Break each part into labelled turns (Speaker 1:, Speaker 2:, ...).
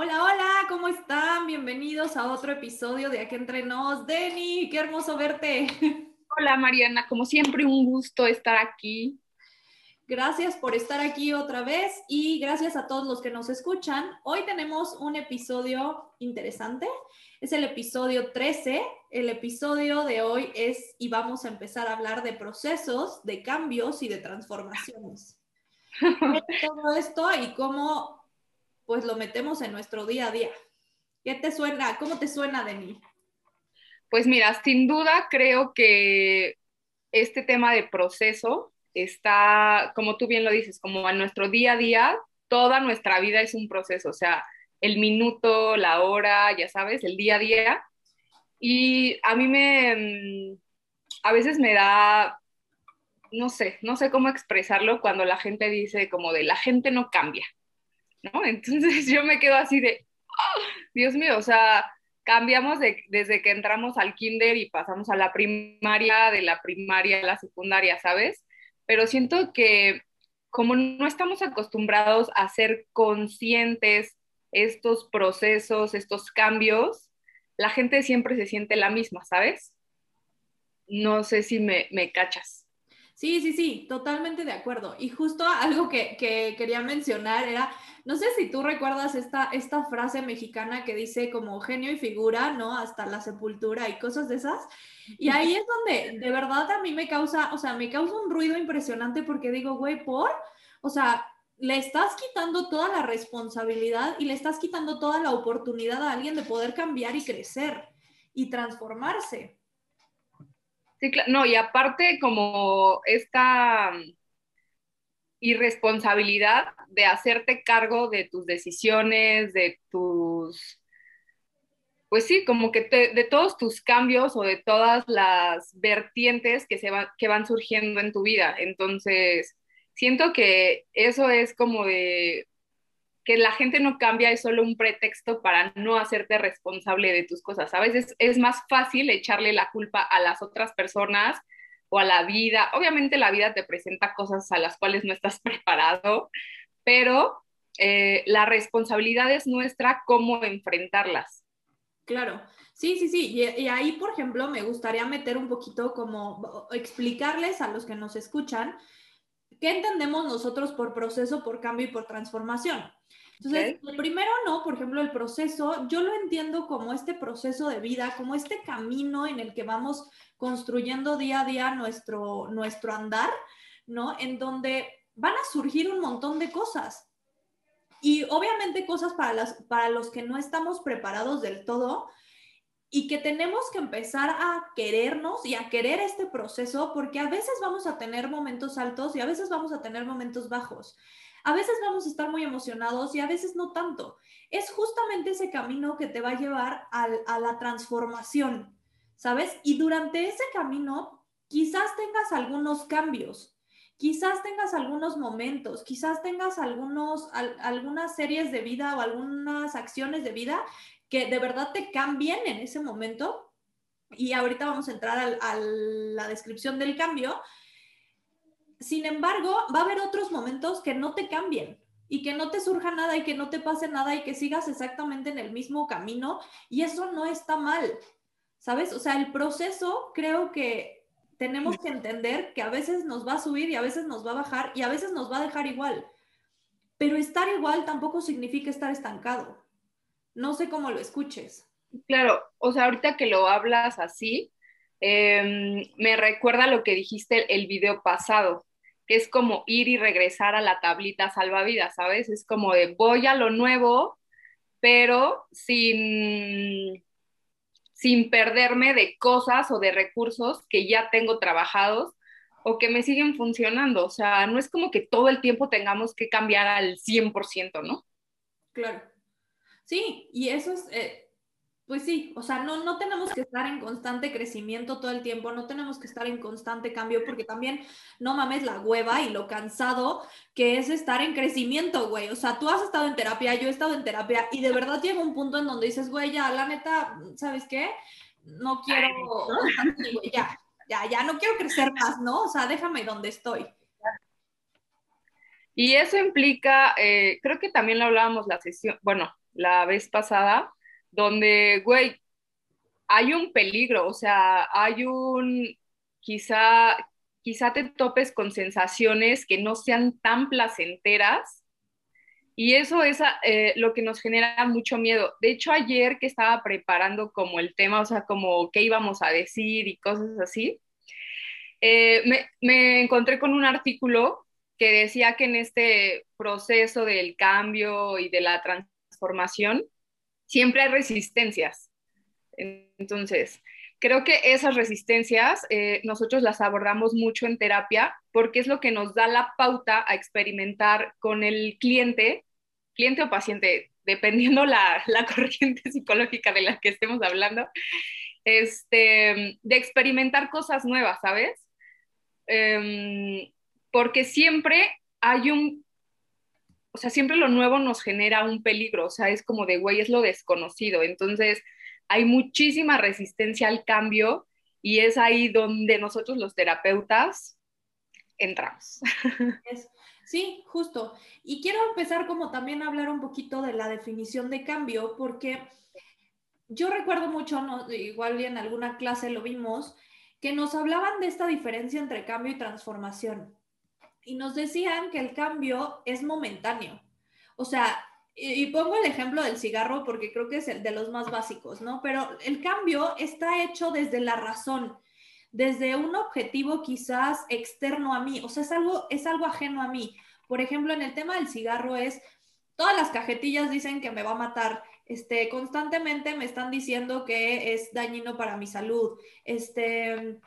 Speaker 1: Hola, hola, ¿cómo están? Bienvenidos a otro episodio de Aquí Entre Nos. Denny, qué hermoso verte.
Speaker 2: Hola Mariana, como siempre un gusto estar aquí.
Speaker 1: Gracias por estar aquí otra vez y gracias a todos los que nos escuchan. Hoy tenemos un episodio interesante. Es el episodio 13. El episodio de hoy es y vamos a empezar a hablar de procesos, de cambios y de transformaciones. todo esto y cómo pues lo metemos en nuestro día a día. ¿Qué te suena? ¿Cómo te suena de mí?
Speaker 2: Pues mira, sin duda creo que este tema de proceso está, como tú bien lo dices, como a nuestro día a día, toda nuestra vida es un proceso, o sea, el minuto, la hora, ya sabes, el día a día. Y a mí me, mm, a veces me da, no sé, no sé cómo expresarlo cuando la gente dice como de la gente no cambia. ¿No? Entonces yo me quedo así de, ¡ah! Dios mío, o sea, cambiamos desde que entramos al kinder y pasamos a la primaria, de la primaria a la secundaria, ¿sabes? Pero siento que como no estamos acostumbrados a ser conscientes estos procesos, estos cambios, la gente siempre se siente la misma, ¿sabes? No sé si me, me cachas.
Speaker 1: Sí, sí, sí, totalmente de acuerdo. Y justo algo que, que, quería mencionar era, no sé si tú recuerdas esta, esta frase mexicana que dice como genio y figura, ¿no? Hasta la sepultura y cosas de esas. Y ahí es donde de verdad a mí me causa, o sea, me causa un ruido impresionante porque digo, güey, por, o sea, le estás quitando toda la responsabilidad y le estás quitando toda la oportunidad a alguien de poder cambiar y crecer y transformarse.
Speaker 2: Sí, claro. No, y aparte como esta mm, irresponsabilidad de hacerte cargo de tus decisiones, de tus, pues sí, como que de todos tus cambios o de todas las vertientes que, se que van surgiendo en tu vida. Entonces, siento que eso es como de que la gente no cambia es solo un pretexto para no hacerte responsable de tus cosas. A veces es más fácil echarle la culpa a las otras personas o a la vida. Obviamente la vida te presenta cosas a las cuales no estás preparado, pero eh, la responsabilidad es nuestra cómo enfrentarlas.
Speaker 1: Claro, sí, sí, sí. Y, y, ahí, por ejemplo, me gustaría meter un poquito como explicarles a los que nos escuchan qué entendemos nosotros por proceso, por cambio y por transformación. Entonces, primero no, por ejemplo, el proceso, yo lo entiendo como este proceso de vida, como este camino en el que vamos construyendo día a día nuestro, nuestro andar, ¿no? En donde van a surgir un montón de cosas. Y obviamente cosas para, las, para los que no estamos preparados del todo y que tenemos que empezar a querernos y a querer este proceso porque a veces vamos a tener momentos altos y a veces vamos a tener momentos bajos. A veces vamos a estar muy emocionados y a veces no tanto. Es justamente ese camino que te va a llevar a la transformación, ¿sabes? Y durante ese camino quizás tengas algunos cambios, quizás tengas algunos momentos, quizás tengas algunos, algunas series de vida o algunas acciones de vida que de verdad te cambien en ese momento. Y ahorita vamos a entrar a la descripción del cambio, sin embargo, va a haber otros momentos que no te cambien y que no te surja nada y que no te pase nada y que sigas exactamente en el mismo camino y eso no está mal, ¿sabes? O sea, el proceso creo que tenemos que entender que a veces nos va a subir y a veces nos va a bajar y a veces nos va a dejar igual, pero estar igual tampoco significa estar estancado. No sé cómo lo escuches.
Speaker 2: Claro, o sea, ahorita que lo hablas así, em, me recuerda lo que dijiste el video pasado, que es como ir y regresar a la tablita salvavidas, ¿sabes? Es como de voy a lo nuevo, pero sin, sin perderme de cosas o de recursos que ya tengo trabajados o que me siguen funcionando. O sea, no es como que todo el tiempo tengamos que cambiar al 100%, ¿no?
Speaker 1: Claro. Sí, y eso es, eh, pues sí, o sea, no, no tenemos que estar en constante crecimiento todo el tiempo, no tenemos que estar en constante cambio, porque también no mames la hueva y lo cansado que es estar en crecimiento, güey. O sea, tú has estado en terapia, yo he estado en terapia, y de verdad llega un punto en donde dices, güey, ya, la neta, ¿sabes qué? No quiero, ya, ya, ya, no quiero crecer más, ¿no? O sea, déjame donde estoy.
Speaker 2: Y eso implica, eh, creo que también lo hablábamos la sesión, bueno, la vez pasada, donde, güey, hay un peligro, o sea, hay un, quizá, quizá te topes con sensaciones que no sean tan placenteras y eso es eh, lo que nos genera mucho miedo. De hecho, ayer que estaba preparando como el tema, o sea, como qué íbamos a decir y cosas así, eh, me, me, encontré con un artículo que decía que en este proceso del cambio y de la transformación siempre hay resistencias. Entonces, creo que esas resistencias eh, nosotros las abordamos mucho en terapia porque es lo que nos da la pauta a experimentar con el cliente cliente o paciente, dependiendo la, la corriente psicológica de la que estemos hablando, este, de experimentar cosas nuevas, ¿sabes? Em, porque siempre hay un, o sea, siempre lo nuevo nos genera un peligro, o sea, es como de, güey, es lo desconocido, entonces hay muchísima resistencia al cambio y es ahí donde nosotros los terapeutas entramos.
Speaker 1: Sí, justo. Y quiero empezar como también a hablar un poquito de la definición de cambio, porque yo recuerdo mucho, ¿no? igual en alguna clase lo vimos, que nos hablaban de esta diferencia entre cambio y transformación. Y nos decían que el cambio es momentáneo. O sea, y, pongo el ejemplo del cigarro porque creo que es el de los más básicos, ¿no? Pero el cambio está hecho desde la razón desde un objetivo quizás externo a mí, o sea, es algo, es algo ajeno a mí. Por ejemplo, en el tema del cigarro es, todas las cajetillas dicen que me va a matar, este, constantemente me están diciendo que es dañino para mi salud, este,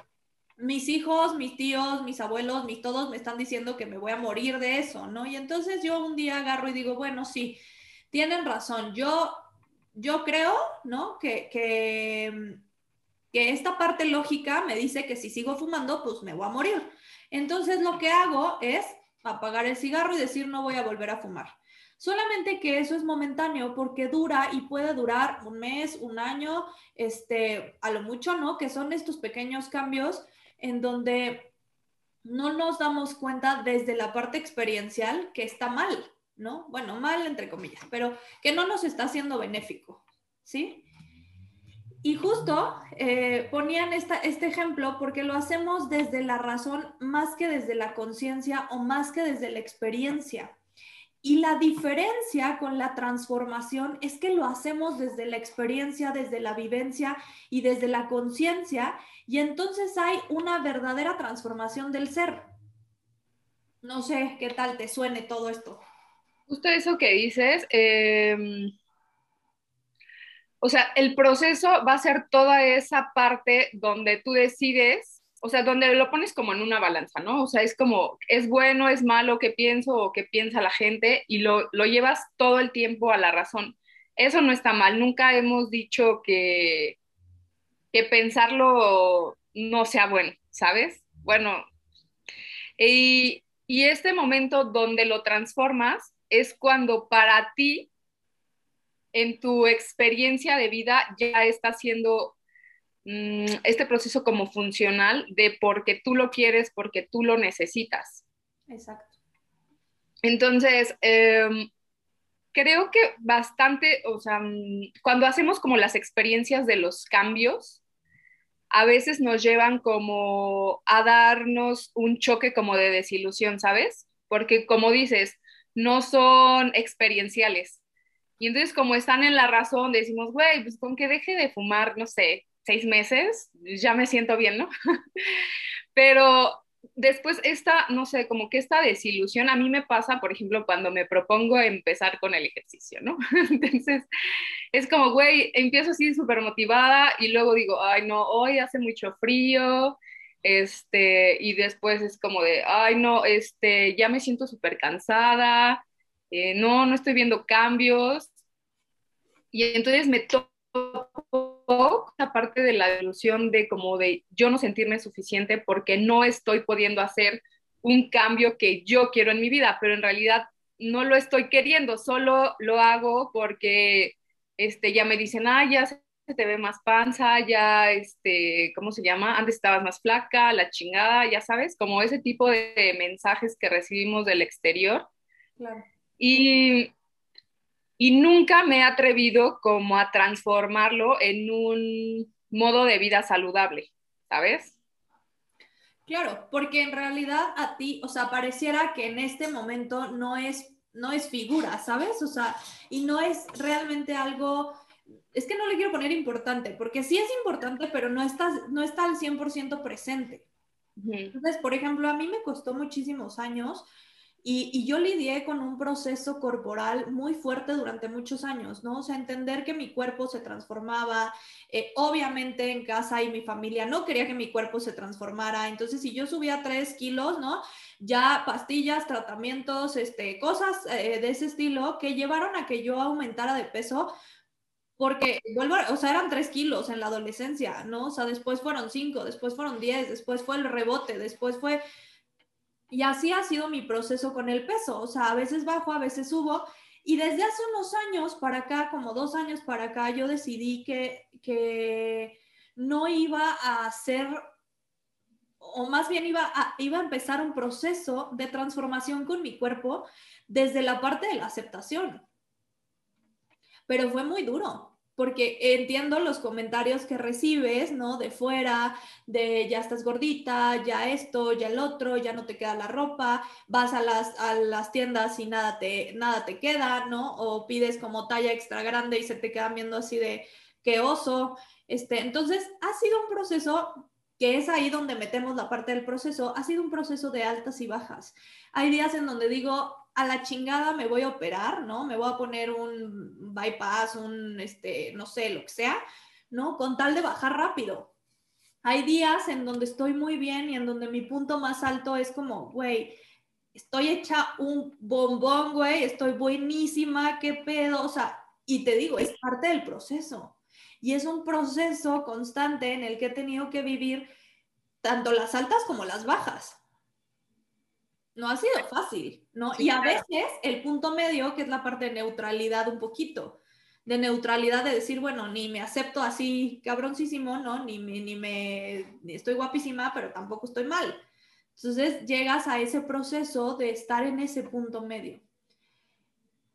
Speaker 1: mis hijos, mis tíos, mis abuelos, mis todos me están diciendo que me voy a morir de eso, ¿no? Y entonces yo un día agarro y digo, bueno, sí, tienen razón, yo, yo creo, ¿no? Que, que que esta parte lógica me dice que si sigo fumando, pues me voy a morir. Entonces lo que hago es apagar el cigarro y decir no voy a volver a fumar. Solamente que eso es momentáneo porque dura y puede durar un mes, un año, este, a lo mucho, ¿no? Que son estos pequeños cambios en donde no nos damos cuenta desde la parte experiencial que está mal, ¿no? Bueno, mal entre comillas, pero que no nos está haciendo benéfico, ¿sí? Y justo eh, ponían este ejemplo porque lo hacemos desde la razón más que desde la conciencia o más que desde la experiencia. Y la diferencia con la transformación es que lo hacemos desde la experiencia, desde la vivencia y desde la conciencia, y entonces hay una verdadera transformación del ser. No sé qué tal te suene todo esto.
Speaker 2: Justo eso que dices, eh, o sea, el proceso va a ser toda esa parte donde tú decides, o sea, donde lo pones como en una balanza, ¿no? O sea, es como, es bueno, es malo, qué pienso o qué piensa la gente y lo, lo llevas todo el tiempo a la razón. Eso no está mal, nunca hemos dicho que, que pensarlo no sea bueno, ¿sabes? Bueno, y, y este momento donde lo transformas es cuando para ti en tu experiencia de vida ya está haciendo mm, este proceso como funcional de porque tú lo quieres, porque tú lo necesitas.
Speaker 1: Exacto.
Speaker 2: Entonces, em, creo que bastante, o sea, mm, cuando hacemos como las experiencias de los cambios, a veces nos llevan como a darnos un choque como de desilusión, ¿sabes? Porque como dices, no son experienciales, y entonces como están en la razón, decimos, güey, pues con que deje de fumar, no sé, seis meses, ya me siento bien, ¿no? Pero después esta, no sé, como que esta desilusión a mí me pasa, por ejemplo, cuando me propongo empezar con el ejercicio, ¿no? Entonces, es como, güey, empiezo así súper motivada y luego digo, ay, no, hoy hace mucho frío, este, y después es como de, ay, no, este, ya me siento súper cansada, eh, no, no estoy viendo cambios, y entonces me tocó esa parte de la ilusión de como de yo no sentirme suficiente porque no estoy pudiendo hacer un cambio que yo quiero en mi vida, pero en realidad no lo estoy queriendo, solo lo hago porque este, ya me dicen, ah, ya se te ve más panza, ya, este, ¿cómo se llama? Antes estabas más flaca, la chingada, ya sabes, como ese tipo de mensajes que recibimos del exterior
Speaker 1: Claro.
Speaker 2: Y, y nunca me he atrevido como a transformarlo en un modo de vida saludable, ¿sabes?
Speaker 1: Claro, porque en realidad a ti, o sea, pareciera que en este momento no es, no es figura, ¿sabes? O sea, y no es realmente algo, es que no le quiero poner importante, porque sí es importante, pero no está, no está al 100% presente. Entonces, por ejemplo, a mí me costó muchísimos años y, yo lidié con un proceso corporal muy fuerte durante muchos años, ¿no? O sea, entender que mi cuerpo se transformaba, eh, obviamente en casa y mi familia no quería que mi cuerpo se transformara, entonces si yo subía tres kilos, ¿no? Ya pastillas, tratamientos, este, cosas eh, de ese estilo que llevaron a que yo aumentara de peso, porque vuelvo, o sea, eran tres kilos en la adolescencia, ¿no? O sea, después fueron cinco, después fueron diez, después fue el rebote, después fue y así ha sido mi proceso con el peso, o sea, a veces bajo, a veces subo. Y desde hace unos años para acá, como dos años para acá, yo decidí que, que no iba a hacer, o más bien iba iba a empezar un proceso de transformación con mi cuerpo desde la parte de la aceptación. Pero fue muy duro, porque entiendo los comentarios que recibes, ¿no? De fuera, de ya estás gordita, ya esto, ya el otro, ya no te queda la ropa, vas a las, a las tiendas y nada te, nada te queda, ¿no? O pides como talla extra grande y se te quedan viendo así de qué oso. Este, entonces, ha sido un proceso que es ahí donde metemos la parte del proceso, ha sido un proceso de altas y bajas. Hay días en donde digo, a la chingada me voy a operar, ¿no? Me voy a poner un bypass, un, este, no sé, lo que sea, ¿no? Con tal de bajar rápido. Hay días en donde estoy muy bien y en donde mi punto más alto es como, güey, estoy hecha un bombón, güey, estoy buenísima, qué pedo, o sea, y te digo, es parte del proceso. Y es un proceso constante en el que he tenido que vivir tanto las altas como las bajas no ha sido fácil, ¿no? y a veces el punto medio, que es la parte de neutralidad un poquito, de neutralidad de decir, bueno, ni me acepto así cabroncísimo, ¿no? Ni me, ni me, estoy guapísima, pero tampoco estoy mal. Entonces llegas a ese proceso de estar en ese punto medio.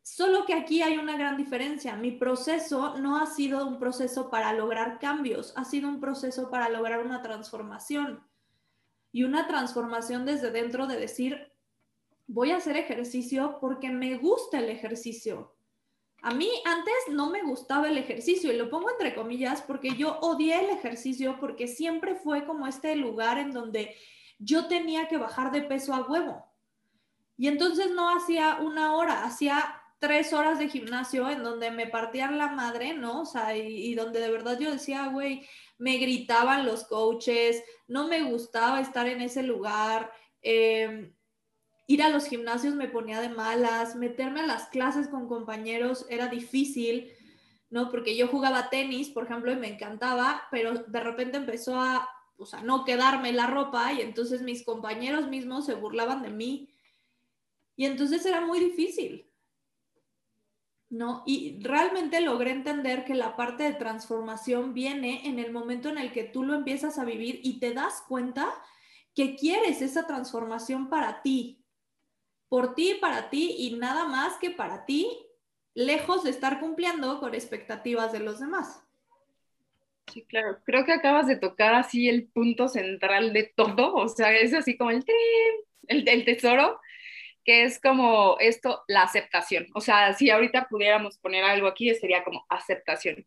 Speaker 1: Solo que aquí hay una gran diferencia. Mi proceso no ha sido un proceso para lograr cambios, ha sido un proceso para lograr una transformación y una transformación desde dentro de decir, voy a hacer ejercicio porque me gusta el ejercicio. A mí antes no me gustaba el ejercicio y lo pongo entre comillas porque yo odié el ejercicio porque siempre fue como este lugar en donde yo tenía que bajar de peso a huevo. Y entonces no hacía una hora, hacía tres horas de gimnasio en donde me partían la madre, ¿no? O sea, y, donde de verdad yo decía, güey, me gritaban los coaches, no me gustaba estar en ese lugar. Em, ir a los gimnasios me ponía de malas, meterme a las clases con compañeros era difícil, ¿no? Porque yo jugaba tenis, por ejemplo, y me encantaba, pero de repente empezó a, o sea, no quedarme la ropa y entonces mis compañeros mismos se burlaban de mí. Y entonces era muy difícil. ¿no? Y realmente logré entender que la parte de transformación viene en el momento en el que tú lo empiezas a vivir y te das cuenta que quieres esa transformación para ti, por ti, para ti y nada más que para ti, lejos de estar cumpliendo con expectativas de los demás.
Speaker 2: Sí, claro. Creo que acabas de tocar así el punto central de todo, o sea, es así como el, el, el tesoro que es como esto, la aceptación. O sea, si ahorita pudiéramos poner algo aquí, sería como aceptación.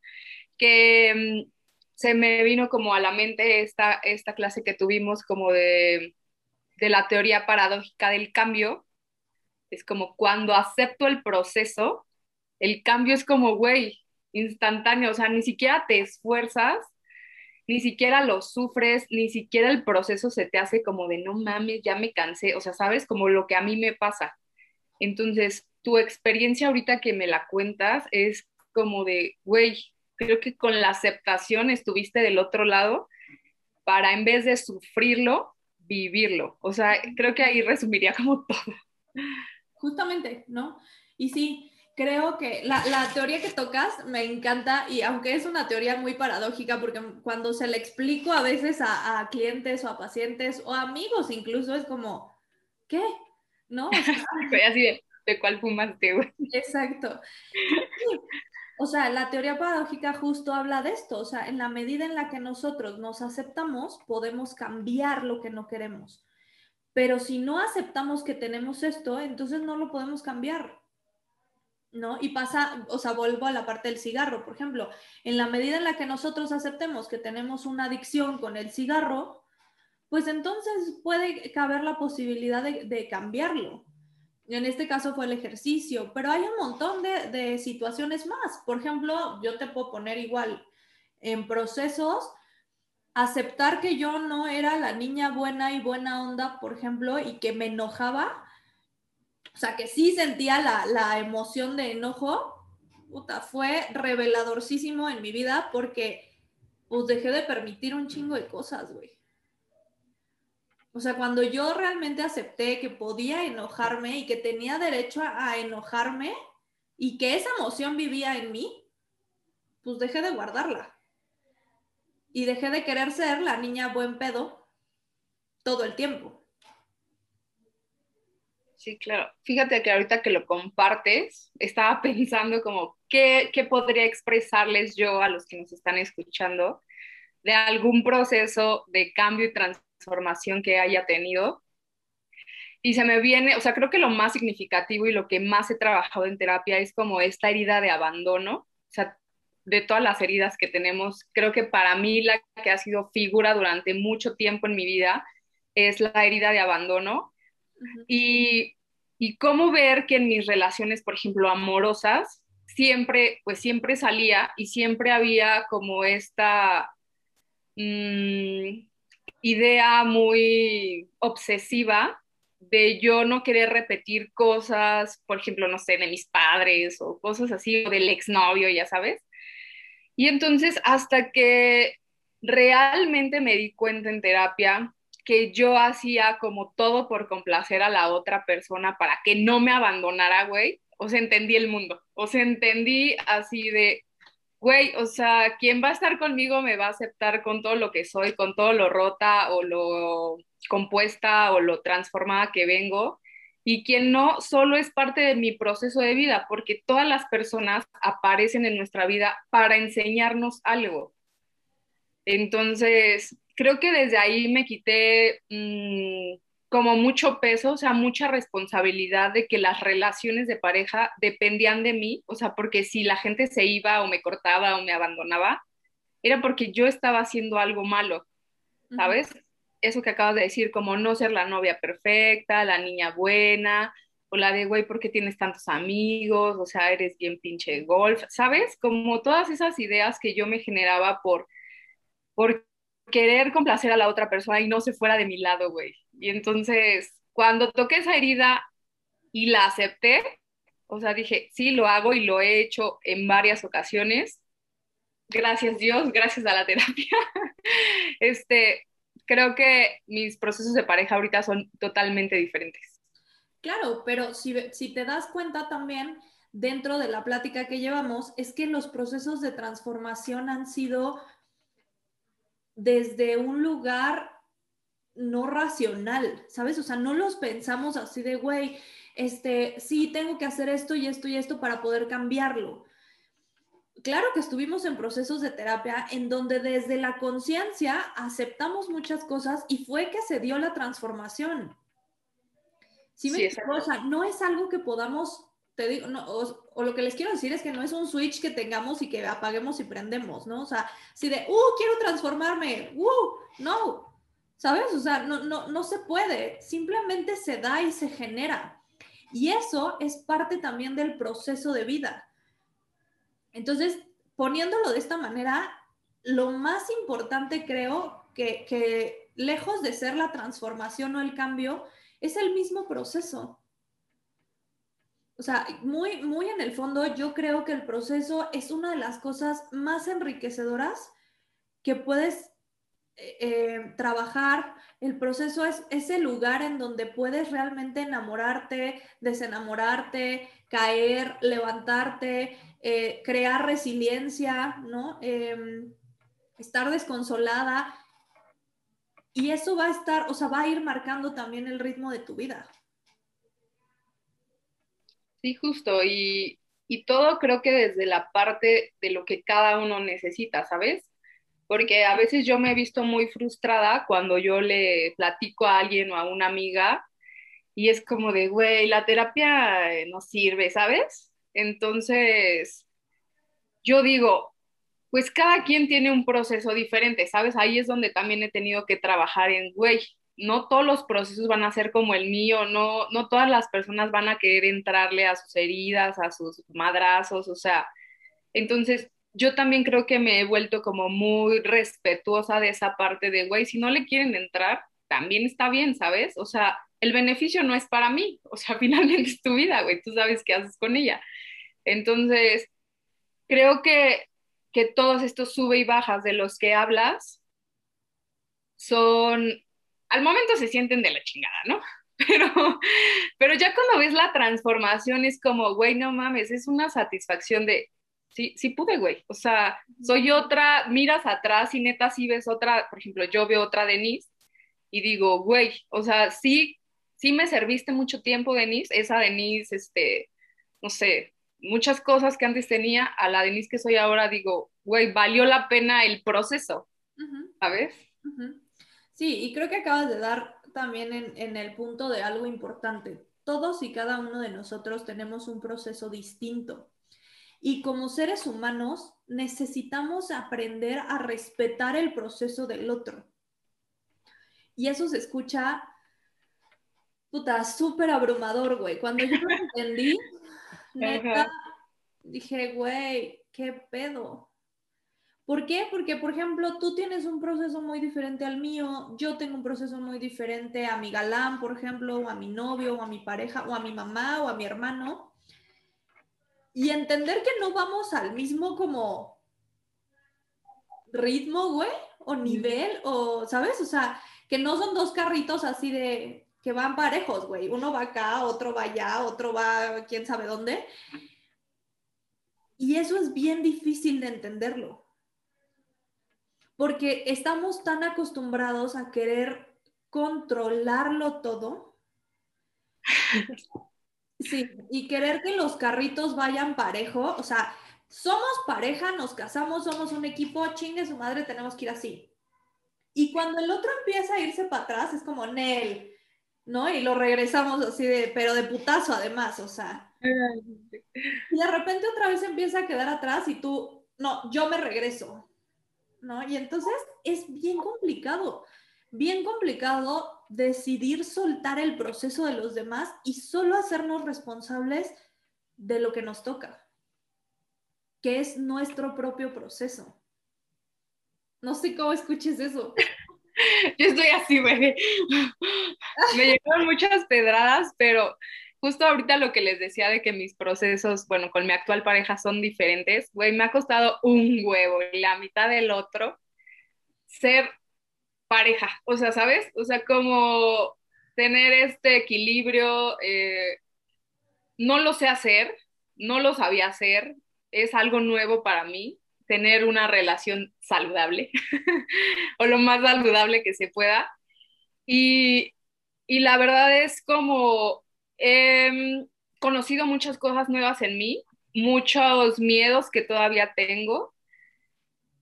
Speaker 2: Que mm, se me vino como a la mente esta, esta clase que tuvimos como de, de la teoría paradójica del cambio. Es como cuando acepto el proceso, el cambio es como, güey, instantáneo, o sea, ni siquiera te esfuerzas ni siquiera lo sufres, ni siquiera el proceso se te hace como de no mames, ya me cansé, o sea, sabes, como lo que a mí me pasa. Entonces, tu experiencia ahorita que me la cuentas es como de, güey, creo que con la aceptación estuviste del otro lado para en vez de sufrirlo, vivirlo. O sea, creo que ahí resumiría como todo.
Speaker 1: Justamente, ¿no? Y sí, creo que la, teoría que tocas me encanta y aunque es una teoría muy paradójica porque cuando se le explico a veces a, clientes o a pacientes o amigos incluso es como, ¿qué? ¿No?
Speaker 2: así de, de cuál fumaste, güey.
Speaker 1: Exacto. O sea, la teoría paradójica justo habla de esto. O sea, en la medida en la que nosotros nos aceptamos, podemos cambiar lo que no queremos. Pero si no aceptamos que tenemos esto, entonces no lo podemos cambiar. ¿No? Y pasa, o sea, vuelvo a la parte del cigarro, por ejemplo, en la medida en la que nosotros aceptemos que tenemos una adicción con el cigarro, pues entonces puede caber la posibilidad de, cambiarlo. En este caso fue el ejercicio, pero hay un montón de, de, situaciones más. Por ejemplo, yo te puedo poner igual en procesos, aceptar que yo no era la niña buena y buena onda, por ejemplo, y que me enojaba. O sea, que sí sentía la, la emoción de enojo. Puta, fue reveladorcísimo en mi vida porque pues dejé de permitir un chingo de cosas, güey. O sea, cuando yo realmente acepté que podía enojarme y que tenía derecho a, enojarme y que esa emoción vivía en mí, pues dejé de guardarla. Y dejé de querer ser la niña buen pedo todo el tiempo.
Speaker 2: Sí, claro. Fíjate que ahorita que lo compartes, estaba pensando como, ¿qué, qué podría expresarles yo a los que nos están escuchando de algún proceso de cambio y transformación? que haya tenido. Y se me viene, o sea, creo que lo más significativo y lo que más he trabajado en terapia es como esta herida de abandono. O sea, de todas las heridas que tenemos, creo que para mí la que ha sido figura durante mucho tiempo en mi vida es la herida de abandono. y, y cómo ver que en mis relaciones, por ejemplo, amorosas, siempre, pues siempre salía y siempre había como esta... Mmm, idea muy obsesiva de yo no querer repetir cosas, por ejemplo, no sé, de mis padres o cosas así, o del exnovio, ya sabes. Y entonces, hasta que realmente me di cuenta en terapia que yo hacía como todo por complacer a la otra persona para que no me abandonara, güey, o sea, entendí el mundo, o sea, entendí así de, güey, o sea, quien va a estar conmigo me va a aceptar con todo lo que soy, con todo lo rota o lo compuesta o lo transformada que vengo. Y quien no, solo es parte de mi proceso de vida, porque todas las personas aparecen en nuestra vida para enseñarnos algo. Entonces, creo que desde ahí me quité mm, como mucho peso, o sea, mucha responsabilidad de que las relaciones de pareja dependían de mí, o sea, porque si la gente se iba o me cortaba o me abandonaba, era porque yo estaba haciendo algo malo, ¿sabes? Eso que acabas de decir, como no ser la novia perfecta, la niña buena, o la de, güey, ¿por qué tienes tantos amigos? O sea, eres bien pinche golf, ¿sabes? Como todas esas ideas que yo me generaba por, por querer complacer a la otra persona y no se fuera de mi lado, güey. Y entonces, cuando toqué esa herida y la acepté, o sea, dije, sí, lo hago y lo he hecho en varias ocasiones. Gracias Dios, gracias a la terapia. este, creo que mis procesos de pareja ahorita son totalmente diferentes.
Speaker 1: Claro, pero si, te das cuenta también dentro de la plática que llevamos, es que los procesos de transformación han sido desde un lugar no racional, ¿sabes? O sea, no los pensamos así de, güey, este, sí, tengo que hacer esto y esto y esto para poder cambiarlo. Claro que estuvimos en procesos de terapia en donde desde la conciencia aceptamos muchas cosas y fue que se dio la transformación. ¿Sí me sí, o sea, no es algo que podamos, te digo, no, o, lo que les quiero decir es que no es un switch que tengamos y que apaguemos y prendemos, ¿no? O sea, si de, uh, quiero transformarme, uh, no, ¿sabes? O sea, no, no, no se puede, simplemente se da y se genera. Y eso es parte también del proceso de vida. Entonces, poniéndolo de esta manera, lo más importante creo que, que lejos de ser la transformación o el cambio, es el mismo proceso. O sea, muy, muy en el fondo, yo creo que el proceso es una de las cosas más enriquecedoras que puedes eh, trabajar, el proceso es ese lugar en donde puedes realmente enamorarte, desenamorarte, caer, levantarte, eh, crear resiliencia, ¿no? Em, estar desconsolada. Y eso va a estar, o sea, va a ir marcando también el ritmo de tu vida.
Speaker 2: Sí, justo. Y, y todo creo que desde la parte de lo que cada uno necesita, ¿sabes? Porque a veces yo me he visto muy frustrada cuando yo le platico a alguien o a una amiga y es como de, güey, la terapia eh, no sirve, ¿sabes? Entonces, yo digo, pues cada quien tiene un proceso diferente, ¿sabes? Ahí es donde también he tenido que trabajar en, güey, no todos los procesos van a ser como el mío, no, no todas las personas van a querer entrarle a sus heridas, a sus madrazos, o sea, entonces yo también creo que me he vuelto como muy respetuosa de esa parte de, güey, si no le quieren entrar, también está bien, ¿sabes? O sea, el beneficio no es para mí, o sea, finalmente es tu vida, güey, tú sabes qué haces con ella. Entonces, creo que, que todos estos sube y bajas de los que hablas son, al momento se sienten de la chingada, ¿no? Pero, pero ya cuando ves la transformación es como, güey, no mames, es una satisfacción de, sí, sí pude, güey. O sea, soy otra, miras atrás y neta sí ves otra, por ejemplo, yo veo otra Denise y digo, güey, o sea, sí, sí me serviste mucho tiempo, Denise, esa Denise, este, no sé, muchas cosas que antes tenía, a la Denise que soy ahora, digo, güey, valió la pena el proceso, ¿sabes?
Speaker 1: Sí, y creo que acabas de dar también en, en el punto de algo importante. Todos y cada uno de nosotros tenemos un proceso distinto. Y como seres humanos necesitamos aprender a respetar el proceso del otro. Y eso se escucha, puta, súper abrumador, güey. Cuando yo lo entendí, neta, dije, güey, qué pedo. ¿Por qué? Porque, por ejemplo, tú tienes un proceso muy diferente al mío, yo tengo un proceso muy diferente a mi galán, por ejemplo, o a mi novio, o a mi pareja, o a mi mamá, o a mi hermano. Y entender que no vamos al mismo como ritmo, güey, o nivel, o, ¿sabes? O sea, que no son dos carritos así de que van parejos, güey. Uno va acá, otro va allá, otro va quién sabe dónde. Y eso es bien difícil de entenderlo. Porque estamos tan acostumbrados a querer controlarlo todo. Sí, y querer que los carritos vayan parejo, o sea, somos pareja, nos casamos, somos un equipo, chingue su madre, tenemos que ir así. Y cuando el otro empieza a irse para atrás, es como Nel, ¿no? Y lo regresamos así de, pero de putazo además, o sea. Y de repente otra vez empieza a quedar atrás y tú, no, yo me regreso, ¿no? Y entonces es bien complicado, bien complicado decidir soltar el proceso de los demás y solo hacernos responsables de lo que nos toca, que es nuestro propio proceso. No sé cómo escuches eso.
Speaker 2: Yo estoy así, güey. Me llegaron muchas pedradas, pero justo ahorita lo que les decía de que mis procesos, bueno, con mi actual pareja son diferentes, güey, me ha costado un huevo y la mitad del otro ser pareja, o sea, ¿sabes? O sea, como tener este equilibrio, eh, no lo sé hacer, no lo sabía hacer, es algo nuevo para mí, tener una relación saludable o lo más saludable que se pueda. Y, y la verdad es como he conocido muchas cosas nuevas en mí, muchos miedos que todavía tengo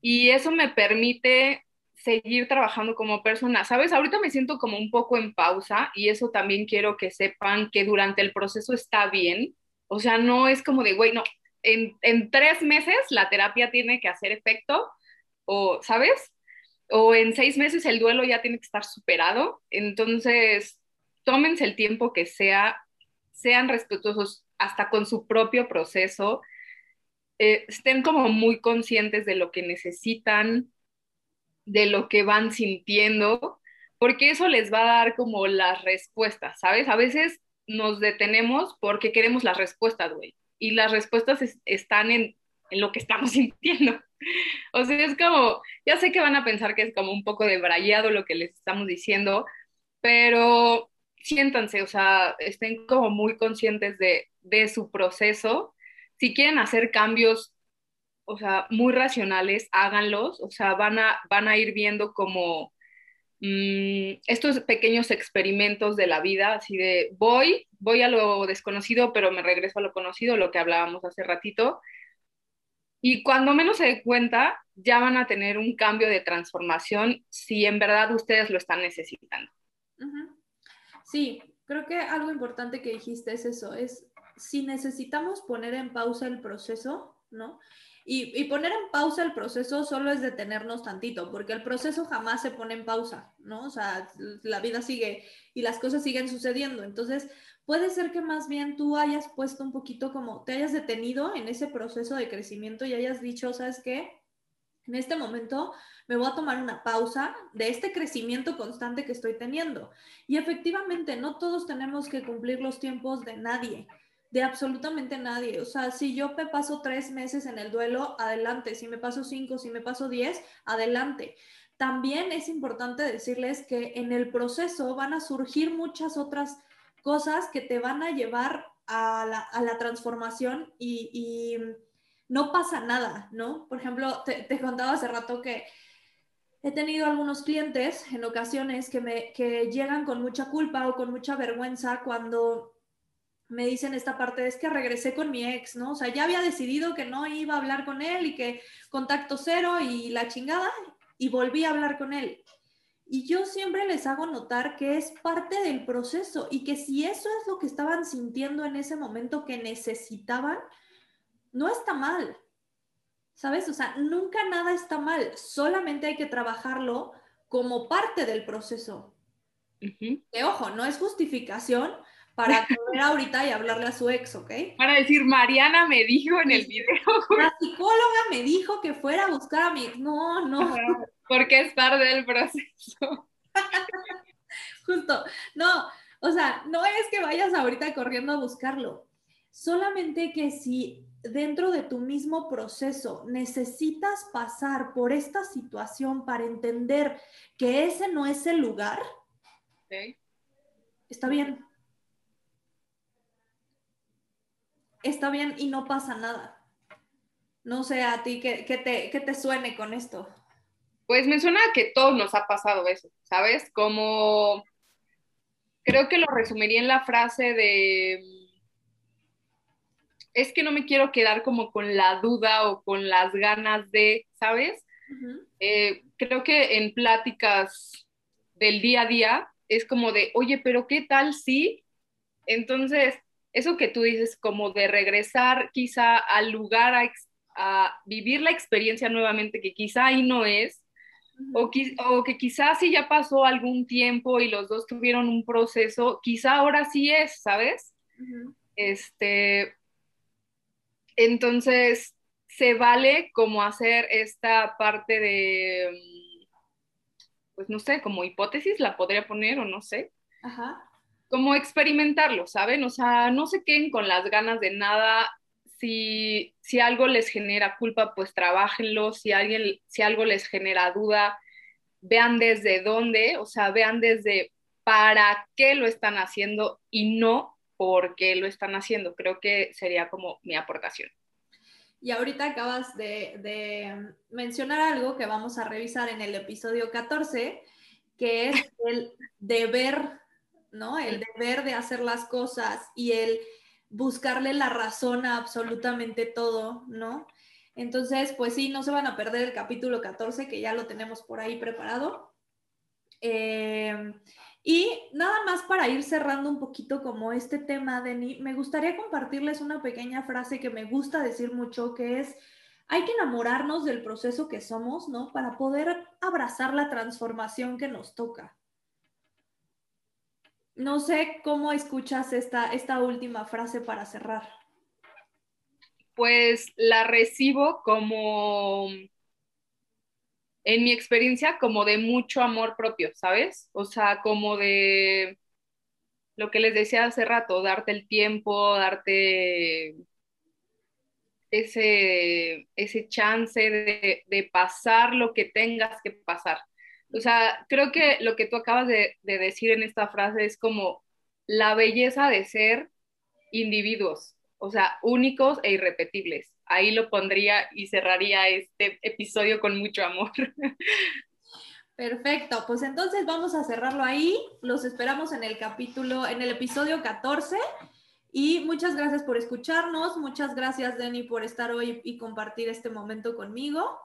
Speaker 2: y eso me permite seguir trabajando como persona. Sabes, ahorita me siento como un poco en pausa y eso también quiero que sepan que durante el proceso está bien. O sea, no es como de, güey, no, en, tres meses la terapia tiene que hacer efecto o, ¿sabes? O en seis meses el duelo ya tiene que estar superado. Entonces, tómense el tiempo que sea, sean respetuosos hasta con su propio proceso, eh, estén como muy conscientes de lo que necesitan, de lo que van sintiendo, porque eso les va a dar como las respuestas, ¿sabes? A veces nos detenemos porque queremos las respuestas, güey, y las respuestas están en, en, lo que estamos sintiendo. O sea, es como, ya sé que van a pensar que es como un poco de brayado lo que les estamos diciendo, pero siéntanse, o sea, estén como muy conscientes de, de su proceso. Si quieren hacer cambios o sea, muy racionales, háganlos, o sea, van a, van a ir viendo como mm, estos pequeños experimentos de la vida, así de voy, voy a lo desconocido, pero me regreso a lo conocido, lo que hablábamos hace ratito. Y cuando menos se dé cuenta, ya van a tener un cambio de transformación si en verdad ustedes lo están necesitando.
Speaker 1: Sí, creo que algo importante que dijiste es eso, es si necesitamos poner en pausa el proceso, ¿no? Y, poner en pausa el proceso solo es detenernos tantito, porque el proceso jamás se pone en pausa, ¿no? O sea, la vida sigue y las cosas siguen sucediendo. Entonces, puede ser que más bien tú hayas puesto un poquito como, te hayas detenido en ese proceso de crecimiento y hayas dicho, ¿sabes qué? En este momento me voy a tomar una pausa de este crecimiento constante que estoy teniendo. Y efectivamente, no todos tenemos que cumplir los tiempos de nadie de absolutamente nadie. O sea, si yo me paso tres meses en el duelo, adelante. Si me paso cinco, si me paso diez, adelante. También es importante decirles que en el proceso van a surgir muchas otras cosas que te van a llevar a la, transformación y, no pasa nada, ¿no? Por ejemplo, te, te, contaba hace rato que he tenido algunos clientes en ocasiones que, me, que llegan con mucha culpa o con mucha vergüenza cuando me dicen esta parte, es que regresé con mi ex, ¿no? O sea, ya había decidido que no iba a hablar con él y que contacto cero y la chingada, y volví a hablar con él. Y yo siempre les hago notar que es parte del proceso y que si eso es lo que estaban sintiendo en ese momento que necesitaban, no está mal. ¿Sabes? O sea, nunca nada está mal, solamente hay que trabajarlo como parte del proceso. Que ojo, no es justificación, para correr ahorita y hablarle a su ex, ¿ok?
Speaker 2: Para decir, Mariana me dijo en el video.
Speaker 1: La psicóloga me dijo que fuera a buscar a mi No, no.
Speaker 2: Porque es parte del proceso.
Speaker 1: Justo. No, o sea, no es que vayas ahorita corriendo a buscarlo. Solamente que si dentro de tu mismo proceso necesitas pasar por esta situación para entender que ese no es el lugar, está bien está bien y no pasa nada. No sé a ti qué, te, te suene con esto.
Speaker 2: Pues me suena que todos nos ha pasado eso, ¿sabes? Como creo que lo resumiría en la frase de es que no me quiero quedar como con la duda o con las ganas de, ¿sabes? Eh, creo que en pláticas del día a día es como de, oye, pero ¿qué tal si? Entonces, eso que tú dices, como de regresar quizá al lugar a, vivir la experiencia nuevamente, que quizá ahí no es, o, que quizá si ya pasó algún tiempo y los dos tuvieron un proceso, quizá ahora sí es, ¿sabes? Este, entonces, se vale como hacer esta parte de, pues no sé, como hipótesis, la podría poner o no sé. Ajá como experimentarlo, ¿saben? O sea, no se queden con las ganas de nada. Si, si algo les genera culpa, pues trabajenlo. Si, alguien, si algo les genera duda, vean desde dónde, o sea, vean desde para qué lo están haciendo y no por qué lo están haciendo. Creo que sería como mi aportación.
Speaker 1: Y ahorita acabas de, de mencionar algo que vamos a revisar en el episodio 14, que es el deber ¿no? El deber de hacer las cosas y el buscarle la razón a absolutamente todo, ¿no? Entonces, pues sí, no se van a perder el capítulo 14, que ya lo tenemos por ahí preparado. Em, y nada más para ir cerrando un poquito como este tema, Deni, me gustaría compartirles una pequeña frase que me gusta decir mucho, que es, hay que enamorarnos del proceso que somos, ¿no? Para poder abrazar la transformación que nos toca. No sé cómo escuchas esta, esta última frase para cerrar.
Speaker 2: Pues la recibo como, en mi experiencia, como de mucho amor propio, ¿sabes? O sea, como de lo que les decía hace rato, darte el tiempo, darte ese, ese chance de, de pasar lo que tengas que pasar o sea, creo que lo que tú acabas de, decir en esta frase es como la belleza de ser individuos, o sea, únicos e irrepetibles. Ahí lo pondría y cerraría este episodio con mucho amor.
Speaker 1: Perfecto, pues entonces vamos a cerrarlo ahí. Los esperamos en el capítulo, en el episodio 14. Y muchas gracias por escucharnos. Muchas gracias, Denny, por estar hoy y compartir este momento conmigo.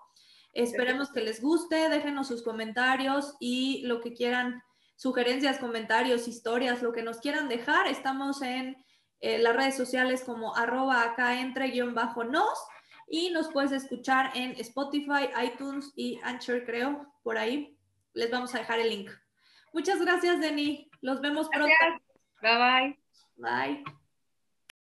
Speaker 1: Esperemos que les guste. Déjenos sus comentarios y lo que quieran, sugerencias, comentarios, historias, lo que nos quieran dejar. Estamos en eh, las redes sociales como arroba acá entre guion bajo nos y nos puedes escuchar en Spotify, iTunes y Anchor, creo, por ahí les vamos a dejar el link. Muchas gracias, Denny. Los vemos pronto.
Speaker 2: Bye bye.
Speaker 1: Bye.